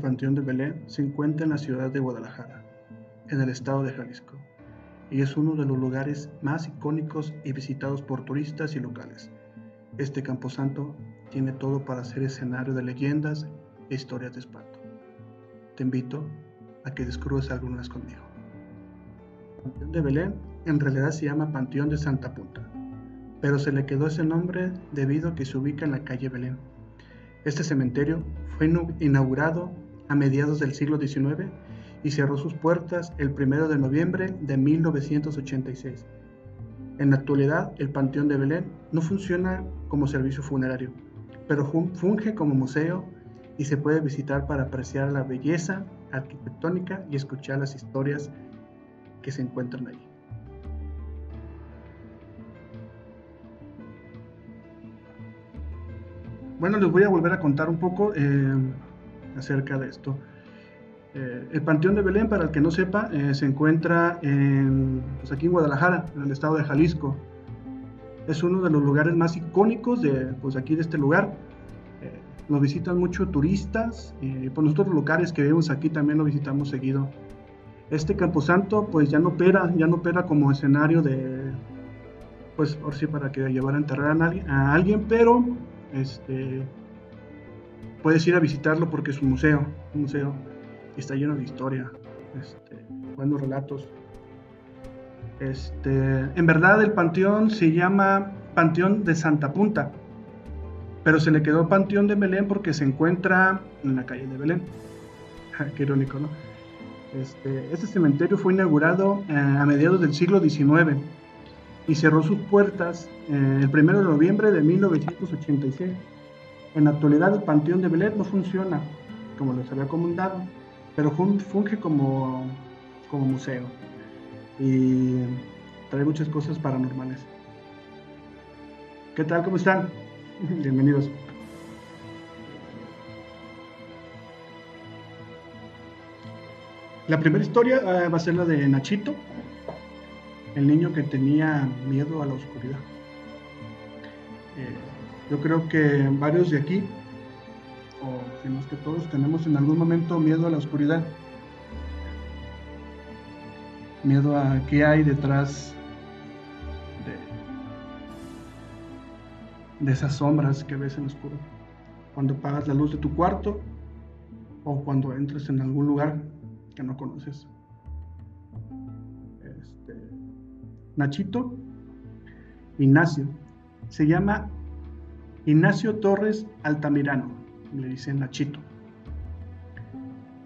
Panteón de Belén se encuentra en la ciudad de Guadalajara, en el estado de Jalisco, y es uno de los lugares más icónicos y visitados por turistas y locales. Este camposanto tiene todo para ser escenario de leyendas e historias de espanto. Te invito a que descubras algunas conmigo. El Panteón de Belén en realidad se llama Panteón de Santa Punta, pero se le quedó ese nombre debido a que se ubica en la calle Belén. Este cementerio fue inaugurado a mediados del siglo XIX y cerró sus puertas el 1 de noviembre de 1986. En la actualidad, el Panteón de Belén no funciona como servicio funerario, pero funge como museo y se puede visitar para apreciar la belleza arquitectónica y escuchar las historias que se encuentran ahí. Bueno, les voy a volver a contar un poco eh, acerca de esto. Eh, el Panteón de Belén, para el que no sepa, eh, se encuentra en, pues aquí en Guadalajara, en el estado de Jalisco. Es uno de los lugares más icónicos de pues aquí de este lugar. nos visitan mucho turistas, y pues nosotros los locales que vemos aquí también lo visitamos seguido. Este Camposanto pues ya no opera, ya no opera como escenario de, pues por sí para que llevar a enterrar a, a alguien, pero este, puedes ir a visitarlo porque es un museo, un museo está lleno de historia, este, buenos relatos. Este, en verdad el panteón se llama Panteón de Santa Punta, pero se le quedó Panteón de Belén porque se encuentra en la calle de Belén. Qué irónico, ¿no? Este, este cementerio fue inaugurado eh, a mediados del siglo XIX y cerró sus puertas eh, el 1 de noviembre de 1986. En la actualidad el Panteón de Belén no funciona como les había comentado, pero funge como, como museo y trae muchas cosas paranormales. ¿Qué tal? ¿Cómo están? Bienvenidos. La primera historia eh, va a ser la de Nachito, el niño que tenía miedo a la oscuridad. Eh, yo creo que varios de aquí, o si no es que todos, tenemos en algún momento miedo a la oscuridad. Miedo a qué hay detrás de, esas sombras que ves en oscuro. Cuando apagas la luz de tu cuarto o cuando entres en algún lugar que no conoces. Nachito, Ignacio. Se llama Ignacio Torres Altamirano, le dicen Nachito.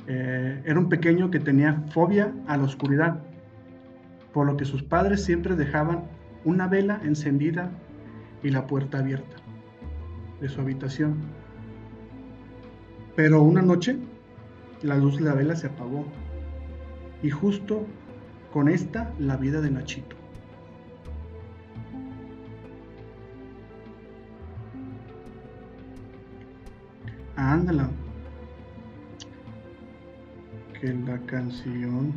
Eh, era un pequeño que tenía fobia a la oscuridad, por lo que sus padres siempre dejaban una vela encendida y la puerta abierta de su habitación. Pero una noche la luz de la vela se apagó y justo con esta la vida de Nachito. Ándala. Que la canción.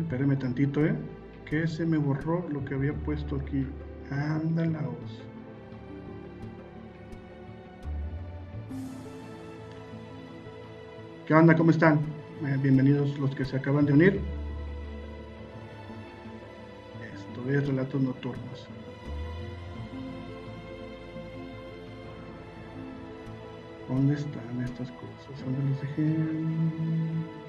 Espérame tantito, ¿eh? Que se me borró lo que había puesto aquí. Ándala. ¿Qué onda? ¿Cómo están? Eh, bienvenidos los que se acaban de unir. Esto es Relatos Nocturnos. ¿Dónde están estas cosas? ¿Dónde las dejé?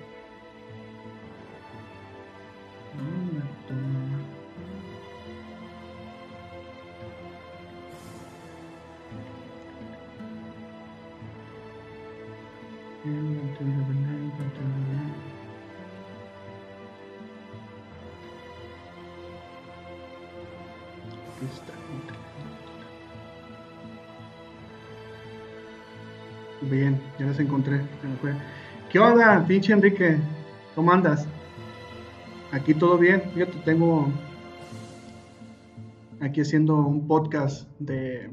¿Qué onda, pinche Enrique? ¿Cómo andas? Aquí todo bien. Fíjate, tengo aquí haciendo un podcast de,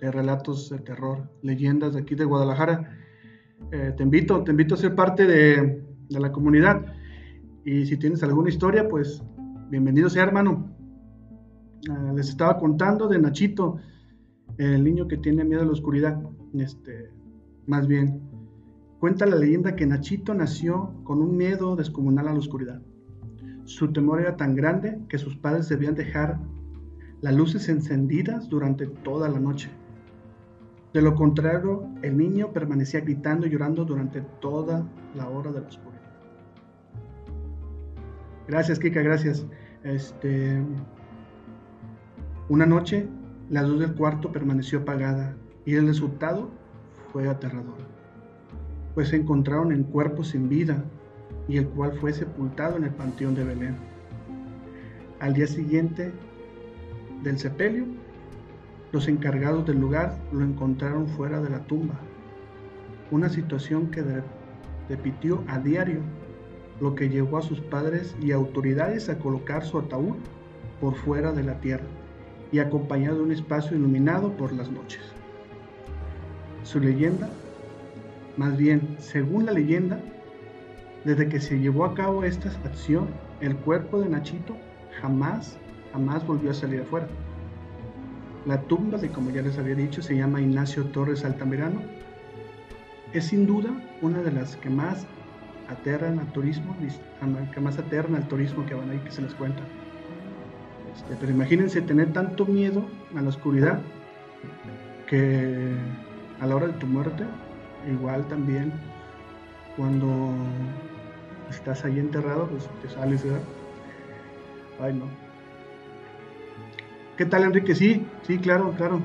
relatos de terror, leyendas de aquí de Guadalajara. Eh, te invito, te invito a ser parte de, la comunidad. Y si tienes alguna historia, pues bienvenido sea, hermano. Ah, les estaba contando de Nachito, el niño que tiene miedo a la oscuridad. este, más bien, cuenta la leyenda que Nachito nació con un miedo descomunal a la oscuridad. Su temor era tan grande que sus padres debían dejar las luces encendidas durante toda la noche. De lo contrario, el niño permanecía gritando y llorando durante toda la hora de la oscuridad. Gracias, Kika, gracias. Este, una noche, la luz del cuarto permaneció apagada y el resultado fue aterrador, pues se encontraron en cuerpo sin vida y el cual fue sepultado en el panteón de Belén. Al día siguiente del sepelio, los encargados del lugar lo encontraron fuera de la tumba, una situación que repitió a diario, lo que llevó a sus padres y autoridades a colocar su ataúd por fuera de la tierra y acompañado de un espacio iluminado por las noches. Su leyenda, más bien, según la leyenda, desde que se llevó a cabo esta acción, el cuerpo de Nachito jamás, jamás volvió a salir afuera. La tumba de, como ya les había dicho, se llama Ignacio Torres Altamirano. Es sin duda una de las que más aterran al turismo, que más aterran al turismo que van ahí que se les cuenta. Este, pero imagínense tener tanto miedo a la oscuridad que a la hora de tu muerte, igual también cuando estás ahí enterrado, pues te sales, ¿verdad? Ay, no. ¿Qué tal, Enrique? Sí, sí, claro, claro.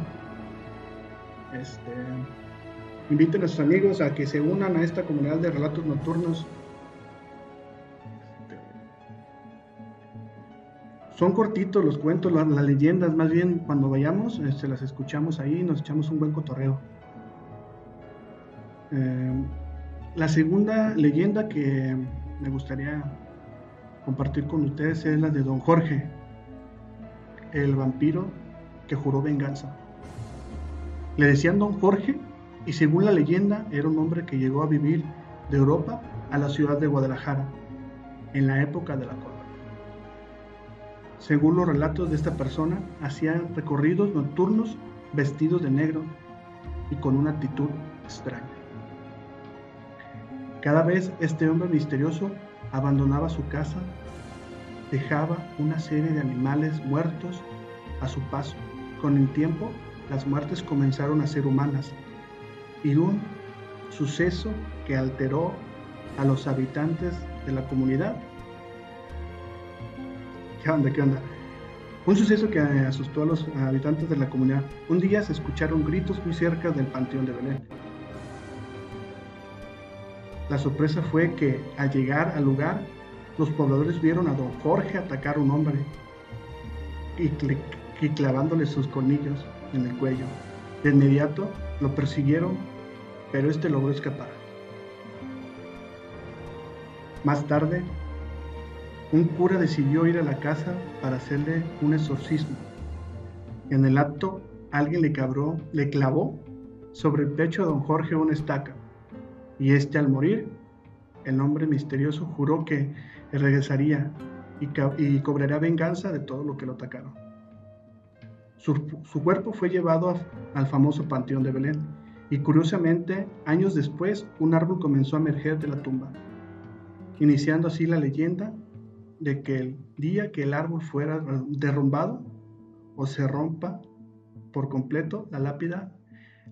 Este, inviten a sus amigos a que se unan a esta comunidad de relatos nocturnos son cortitos los cuentos, las, leyendas, más bien cuando vayamos, se este, las escuchamos ahí y nos echamos un buen cotorreo. Eh, la segunda leyenda que me gustaría compartir con ustedes es la de Don Jorge, el vampiro que juró venganza. Le decían Don Jorge y según la leyenda era un hombre que llegó a vivir de Europa a la ciudad de Guadalajara en la época de la corona. Según los relatos de esta persona, hacía recorridos nocturnos vestidos de negro y con una actitud extraña. Cada vez este hombre misterioso abandonaba su casa, dejaba una serie de animales muertos a su paso. Con el tiempo, las muertes comenzaron a ser humanas y un suceso que alteró a los habitantes de la comunidad ¿Qué onda? ¿Qué onda? Un suceso que asustó a los habitantes de la comunidad. Un día se escucharon gritos muy cerca del panteón de Belén. La sorpresa fue que al llegar al lugar, los pobladores vieron a don Jorge atacar a un hombre y, clavándole sus colmillos en el cuello. De inmediato lo persiguieron, pero este logró escapar. Más tarde, un cura decidió ir a la casa para hacerle un exorcismo. En el acto, alguien le, cabró, le clavó sobre el pecho a don Jorge una estaca, y este al morir, el hombre misterioso juró que regresaría y, cobraría venganza de todo lo que lo atacaron. Su, cuerpo fue llevado al famoso Panteón de Belén, y curiosamente, años después, un árbol comenzó a emerger de la tumba, iniciando así la leyenda de que el día que el árbol fuera derrumbado o se rompa por completo la lápida,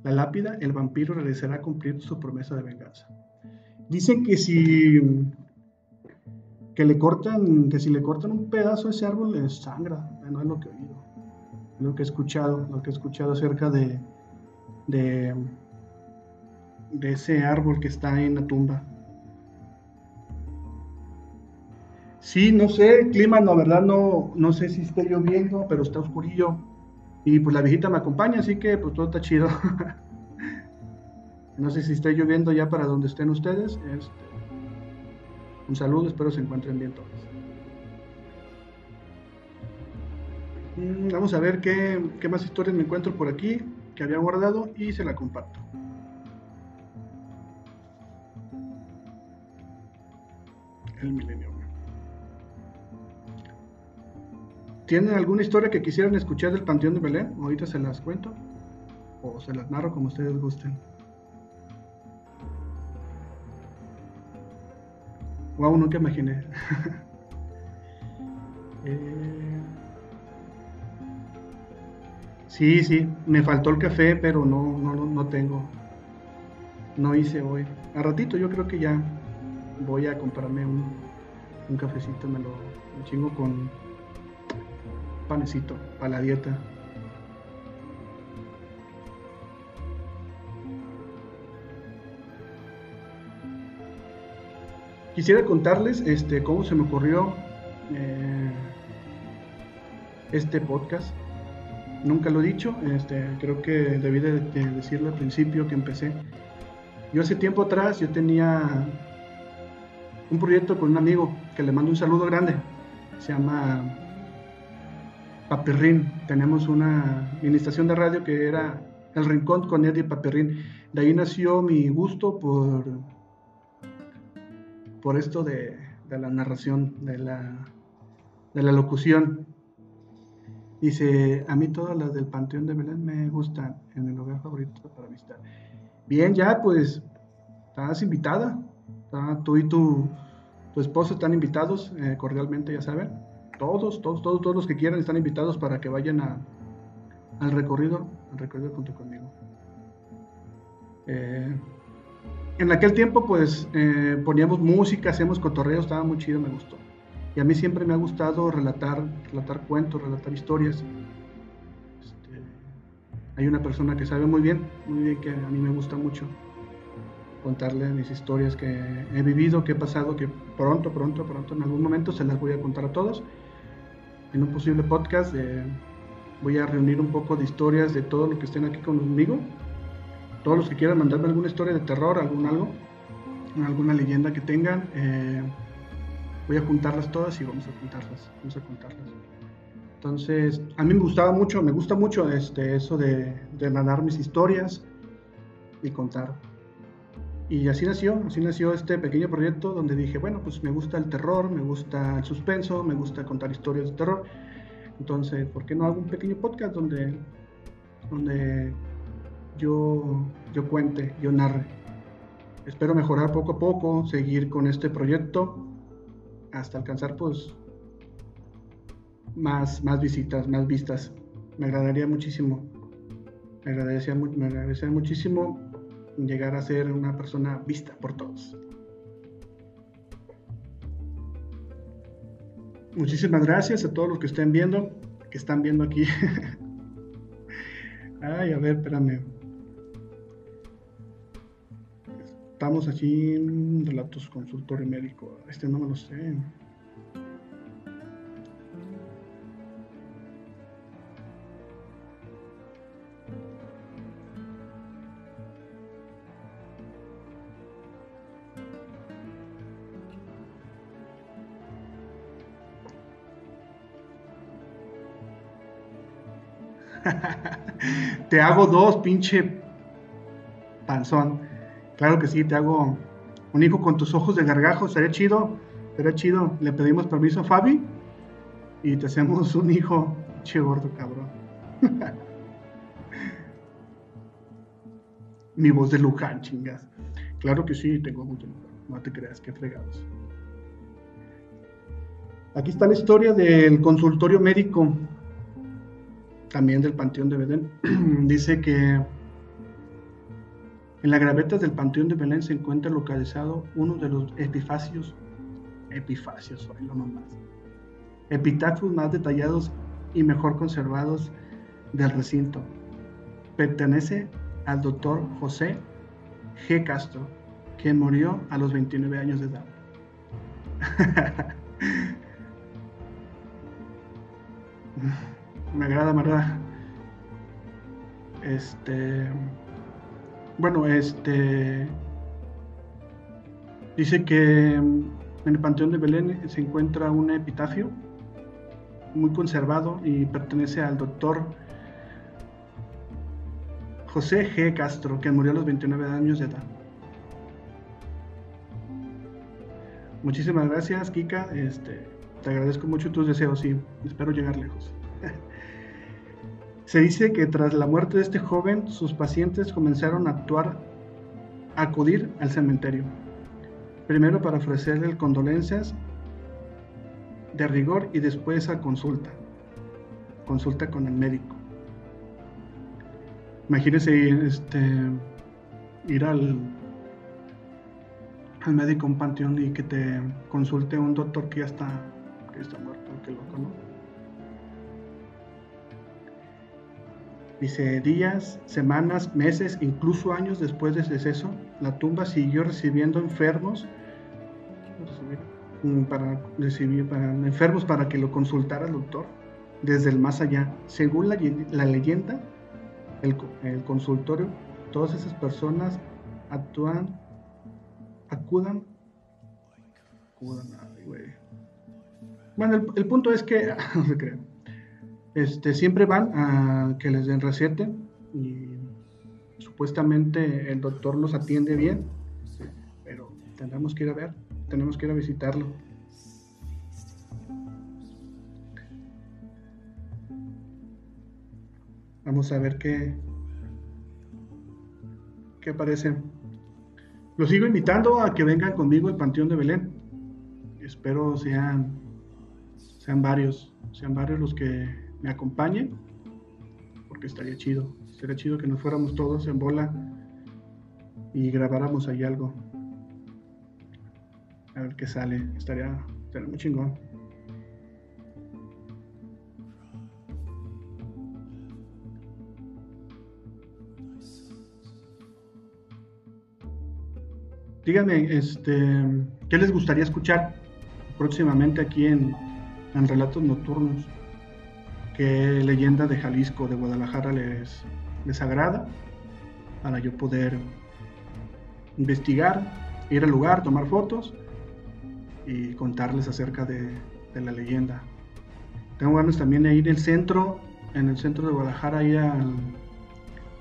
la lápida, el vampiro regresará a cumplir su promesa de venganza. Dicen que si que le cortan, que si le cortan un pedazo a ese árbol le sangra, no es lo que he oído, lo que he escuchado, lo que he escuchado acerca de, de, ese árbol que está en la tumba. Sí, no sé, el clima, la verdad no, no sé si esté lloviendo, pero está oscurillo. Y pues la viejita me acompaña, así que pues todo está chido. no sé si está lloviendo ya para donde estén ustedes. Este, un saludo, espero se encuentren bien todos. Mm, vamos a ver qué, qué más historias me encuentro por aquí que había guardado y se la comparto. El milenio. ¿Tienen alguna historia que quisieran escuchar del Panteón de Belén? Ahorita se las cuento. o se las narro como ustedes gusten. Wow, nunca imaginé. Eh, sí, sí, me faltó el café, pero no, no, no tengo. No hice hoy. A ratito yo creo que ya voy a comprarme un, un cafecito, me lo, chingo con panecito para la dieta. Quisiera contarles este, cómo se me ocurrió eh, este podcast. Nunca lo he dicho, este, creo que debí de, decirlo al principio que empecé. Yo hace tiempo atrás yo tenía un proyecto con un amigo que le mando un saludo grande. Se llama Paperrín. Tenemos una administración de radio que era El Rincón con Eddie Paperrín. De ahí nació mi gusto por, por esto de, la narración, de la, de la locución. Dice, a mí todas las del Panteón de Belén me gustan, en el lugar favorito para visitar. Bien, ya pues, estás invitada. Tú y tu, tu esposo están invitados, eh, cordialmente, ya saben. Todos, todos, todos, todos los que quieran están invitados para que vayan a, al recorrido, al recorrido junto conmigo. Eh, en aquel tiempo, pues, eh, poníamos música, hacíamos cotorreos, estaba muy chido, me gustó. Y a mí siempre me ha gustado relatar, relatar cuentos, relatar historias. Este, hay una persona que sabe muy bien, muy bien, que a mí me gusta mucho contarle mis historias que he vivido, que he pasado, que pronto, pronto, pronto, en algún momento se las voy a contar a todos. En un posible podcast eh, voy a reunir un poco de historias de todos los que estén aquí conmigo. Todos los que quieran mandarme alguna historia de terror, algún algo, alguna leyenda que tengan, eh, voy a juntarlas todas y vamos a juntarlas, vamos a contarlas. Entonces, a mí me gustaba mucho, me gusta mucho este, eso de, de mandar mis historias y contar. Y así nació, así nació este pequeño proyecto donde dije, bueno, pues me gusta el terror, me gusta el suspenso, me gusta contar historias de terror. Entonces, ¿por qué no hago un pequeño podcast donde, donde yo, yo cuente, yo narre? Espero mejorar poco a poco, seguir con este proyecto hasta alcanzar pues más, más visitas, más vistas. Me agradaría muchísimo. Me agradecería, me agradecería muchísimo llegar a ser una persona vista por todos. Muchísimas gracias a todos los que estén viendo, que están viendo aquí. Ay, a ver, espérame. Estamos aquí en Relatos Consultorio Médico. Este no me lo sé. Te hago dos, pinche panzón. Claro que sí, te hago un hijo con tus ojos de gargajo, sería chido, sería chido. Le pedimos permiso a Fabi y te hacemos un hijo, che gordo cabrón. Mi voz de Luján, chingas. Claro que sí, tengo mucho No te creas, que fregados. Aquí está la historia del consultorio médico, también del Panteón de Bedén. Dice que en la gravetas del Panteón de Belén se encuentra localizado uno de los epifacios, epifacios, lo nomás, epitafios más detallados y mejor conservados del recinto. Pertenece al doctor José G. Castro, quien murió a los 29 años de edad. me agrada, me. Este. Bueno, este dice que en el Panteón de Belén se encuentra un epitafio muy conservado y pertenece al doctor José G. Castro, que murió a los 29 años de edad. Muchísimas gracias, Kika. Este, te agradezco mucho tus deseos y espero llegar lejos. Se dice que tras la muerte de este joven, sus pacientes comenzaron a actuar, a acudir al cementerio. Primero para ofrecerle condolencias de rigor y después a consulta. Consulta con el médico. Imagínese este, ir al, al médico un panteón y que te consulte un doctor que ya está, que está muerto, que loco, ¿no? Dice, días, semanas, meses, incluso años después del deceso, la tumba siguió recibiendo enfermos mm, para recibir para enfermos para que lo consultara el doctor desde el más allá. Según la, leyenda, el, consultorio, todas esas personas actúan, acudan, acudan, Bueno, el, el, punto es que, este, siempre van a que les den receta y supuestamente el doctor los atiende bien, pero tendremos que ir a ver, tenemos que ir a visitarlo. Vamos a ver qué, qué parece. Los sigo invitando a que vengan conmigo al Panteón de Belén. Espero sean, sean varios, sean varios los que me acompañen, porque estaría chido, estaría chido que nos fuéramos todos en bola y grabáramos ahí algo. A ver qué sale, estaría, estaría muy chingón. Díganme, este, ¿qué les gustaría escuchar próximamente aquí en, en Relatos Nocturnos? Qué leyenda de Jalisco, de Guadalajara les, les agrada, para yo poder investigar, ir al lugar, tomar fotos y contarles acerca de, la leyenda. Tengo ganas también de ir al centro, en el centro de Guadalajara, ahí al,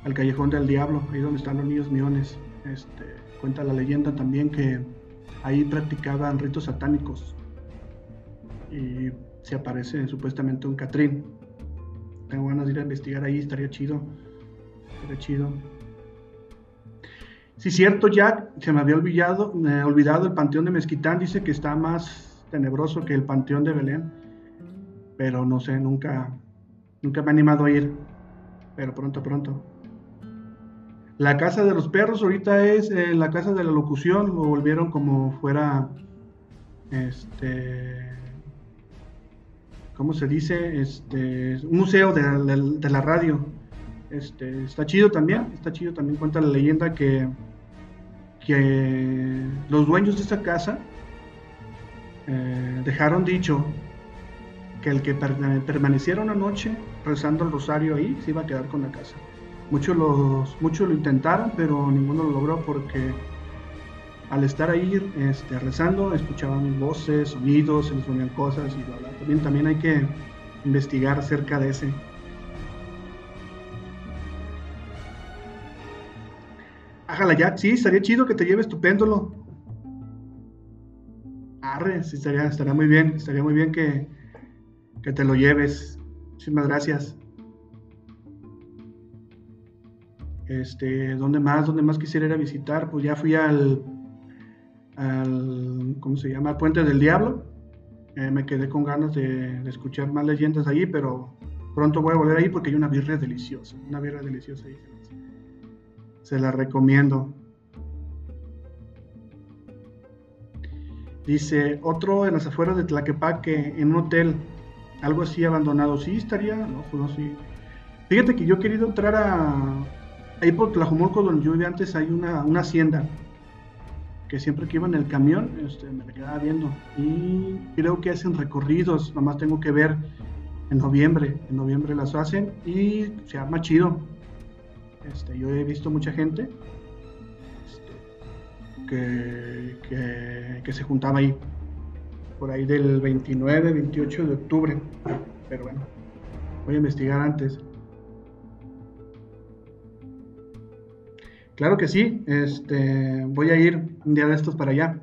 al Callejón del Diablo, ahí donde están los niños miones. Este, cuenta la leyenda también que ahí practicaban ritos satánicos y se aparece supuestamente un Catrín tengo ganas de ir a investigar ahí, estaría chido. Estaría chido. Sí, cierto, Jack, se me había olvidado, olvidado el Panteón de Mezquitán, dice que está más tenebroso que el Panteón de Belén, pero no sé, nunca, nunca me he animado a ir, pero pronto, pronto. La casa de los perros ahorita es eh, la casa de la locución, lo volvieron como fuera, este, ¿cómo se dice? Este, un museo de, la radio. Este, está chido también, está chido también cuenta la leyenda que, que los dueños de esta casa eh, dejaron dicho que el que permaneciera una noche rezando el rosario ahí se iba a quedar con la casa. Muchos, los, muchos lo intentaron, pero ninguno lo logró porque al estar ahí este, rezando, escuchaban voces, sonidos, se les ponían cosas y bla, bla. También, también hay que investigar acerca de ese. Ájala ya, sí, estaría chido que te lleves tu péndulo. Arre, sí, estaría, estaría muy bien, estaría muy bien que, que te lo lleves. Muchísimas gracias. Este, ¿dónde más? ¿Dónde más quisiera ir a visitar? Pues ya fui al al, ¿cómo se llama? Puente del Diablo. Eh, me quedé con ganas de, escuchar más leyendas ahí, pero pronto voy a volver ahí porque hay una birria deliciosa, una birria deliciosa ahí. Se la recomiendo. Dice, otro en las afueras de Tlaquepaque, en un hotel, algo así abandonado. Sí, estaría, no, pues. Fíjate que yo he querido entrar a, ahí por Tlajumulco, donde yo vivía antes, hay una, una hacienda que siempre que iba en el camión este, me quedaba viendo. Y creo que hacen recorridos, nomás tengo que ver en noviembre. En noviembre las hacen y se arma chido. Este, yo he visto mucha gente este, que, que, se juntaba ahí, por ahí del 29, 28 de octubre. Pero bueno, voy a investigar antes. Claro que sí, este, voy a ir un día de estos para allá.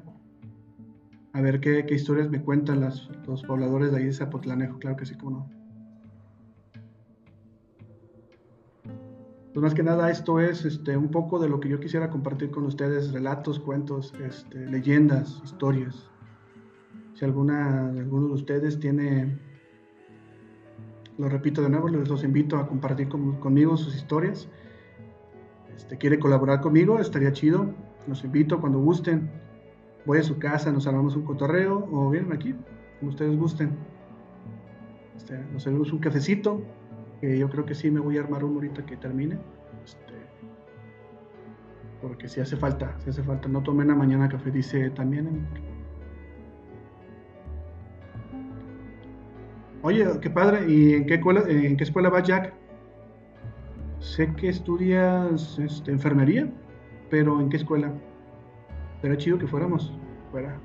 A ver qué, historias me cuentan los pobladores de ahí de Zapotlanejo, claro que sí, cómo no. Pues más que nada esto es este, un poco de lo que yo quisiera compartir con ustedes, relatos, cuentos, este, leyendas, historias. Si alguna, alguno de ustedes tiene, lo repito de nuevo, les los invito a compartir conmigo sus historias. Este, quiere colaborar conmigo, estaría chido. Los invito cuando gusten. Voy a su casa, nos armamos un cotorreo o vienen aquí, como ustedes gusten. Este, nos servimos un cafecito, que yo creo que sí me voy a armar uno ahorita que termine. Este, porque si hace falta, si hace falta. No tomé la mañana café, dice también. Oye, qué padre. ¿Y en qué escuela, en qué escuela va Jack? Sé que estudias este, enfermería, pero ¿en qué escuela? Sería chido que fuéramos fuera.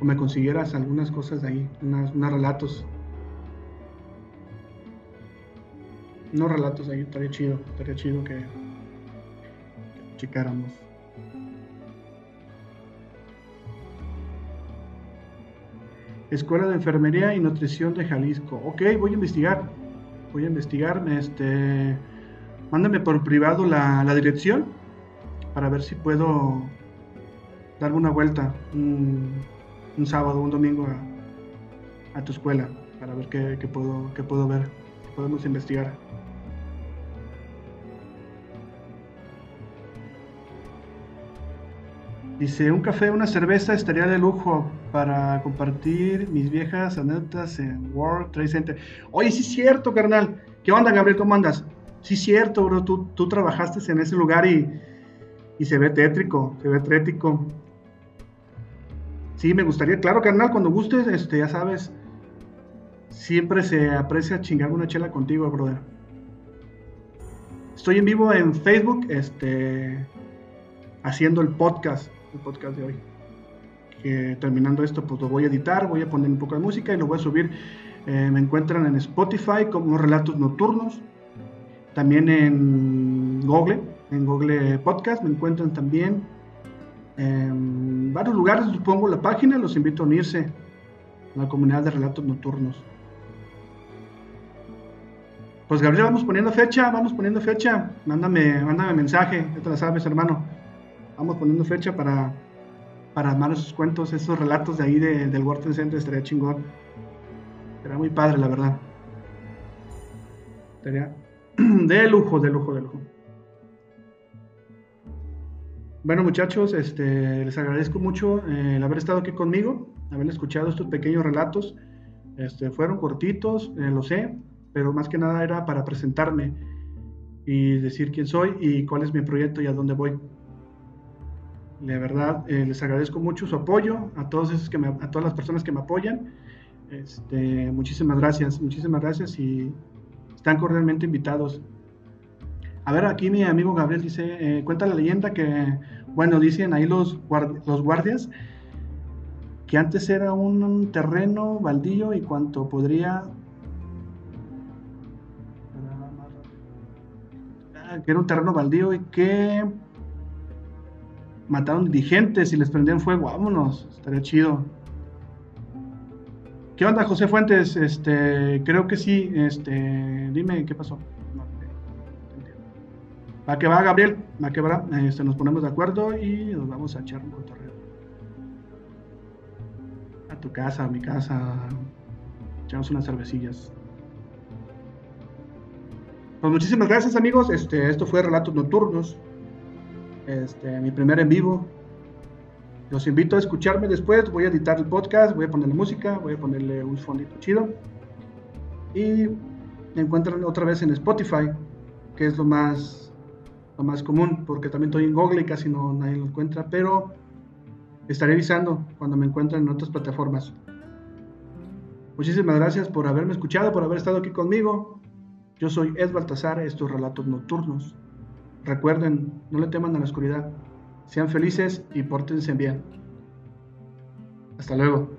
O me consiguieras algunas cosas de ahí, unos relatos. Unos relatos ahí, estaría chido, estaría chido que, que checáramos. Escuela de Enfermería y Nutrición de Jalisco. Ok, voy a investigar. Voy a investigar. Este, mándame por privado la, la dirección para ver si puedo dar una vuelta un, sábado, un domingo a, tu escuela para ver qué, puedo, qué puedo ver, podemos investigar. Dice, un café, una cerveza estaría de lujo para compartir mis viejas anécdotas en World Trade Center. Oye, sí es cierto, carnal. ¿Qué onda, Gabriel? ¿Cómo andas? Sí es cierto, bro. Tú, tú trabajaste en ese lugar y, y se ve tétrico, se ve trético. Sí, me gustaría, claro, carnal, cuando gustes, este, ya sabes, siempre se aprecia chingar una chela contigo, brother. Estoy en vivo en Facebook, este, haciendo el podcast el podcast de hoy. Que terminando esto, pues lo voy a editar, voy a poner un poco de música y lo voy a subir. Eh, me encuentran en Spotify como Relatos Nocturnos, también en Google, en Google Podcast, me encuentran también en varios lugares, pongo la página, los invito a unirse a la comunidad de Relatos Nocturnos. Pues Gabriel, vamos poniendo fecha, vamos poniendo fecha, mándame, mándame mensaje, ya te la sabes, hermano vamos poniendo fecha para, para armar esos cuentos, esos relatos de ahí del World Center, estaría chingón. Estaría muy padre, la verdad. Estaría de lujo, de lujo, de lujo. Bueno muchachos, este, les agradezco mucho eh, el haber estado aquí conmigo, haber escuchado estos pequeños relatos. Este, fueron cortitos, eh, lo sé, pero más que nada era para presentarme y decir quién soy y cuál es mi proyecto y a dónde voy. De verdad, eh, les agradezco mucho su apoyo, a, todos esos que me, a todas las personas que me apoyan. Este, muchísimas gracias, muchísimas gracias y están cordialmente invitados. A ver, aquí mi amigo Gabriel dice, eh, cuenta la leyenda que, bueno, dicen ahí los, los guardias, que antes era un, terreno baldío y cuanto podría... Ah, que era un terreno baldío y que mataron dirigentes y les prendían fuego, vámonos, estaría chido. ¿Qué onda, José Fuentes? Este, creo que sí, este, dime qué pasó. va que va, Gabriel, va que va, este, nos ponemos de acuerdo y nos vamos a echar un cotorreo. A tu casa, a mi casa, echamos unas cervecillas. Pues muchísimas gracias amigos, este, esto fue Relatos Nocturnos este, mi primer en vivo. Los invito a escucharme después, voy a editar el podcast, voy a ponerle música, voy a ponerle un fondito chido. Y me encuentran otra vez en Spotify, que es lo más, lo más común, porque también estoy en Google y casi no nadie lo encuentra, pero estaré avisando cuando me encuentren en otras plataformas. Muchísimas gracias por haberme escuchado, por haber estado aquí conmigo. Yo soy Ed Baltasar, estos relatos nocturnos. Recuerden, no le teman a la oscuridad. Sean felices y pórtense bien. Hasta luego.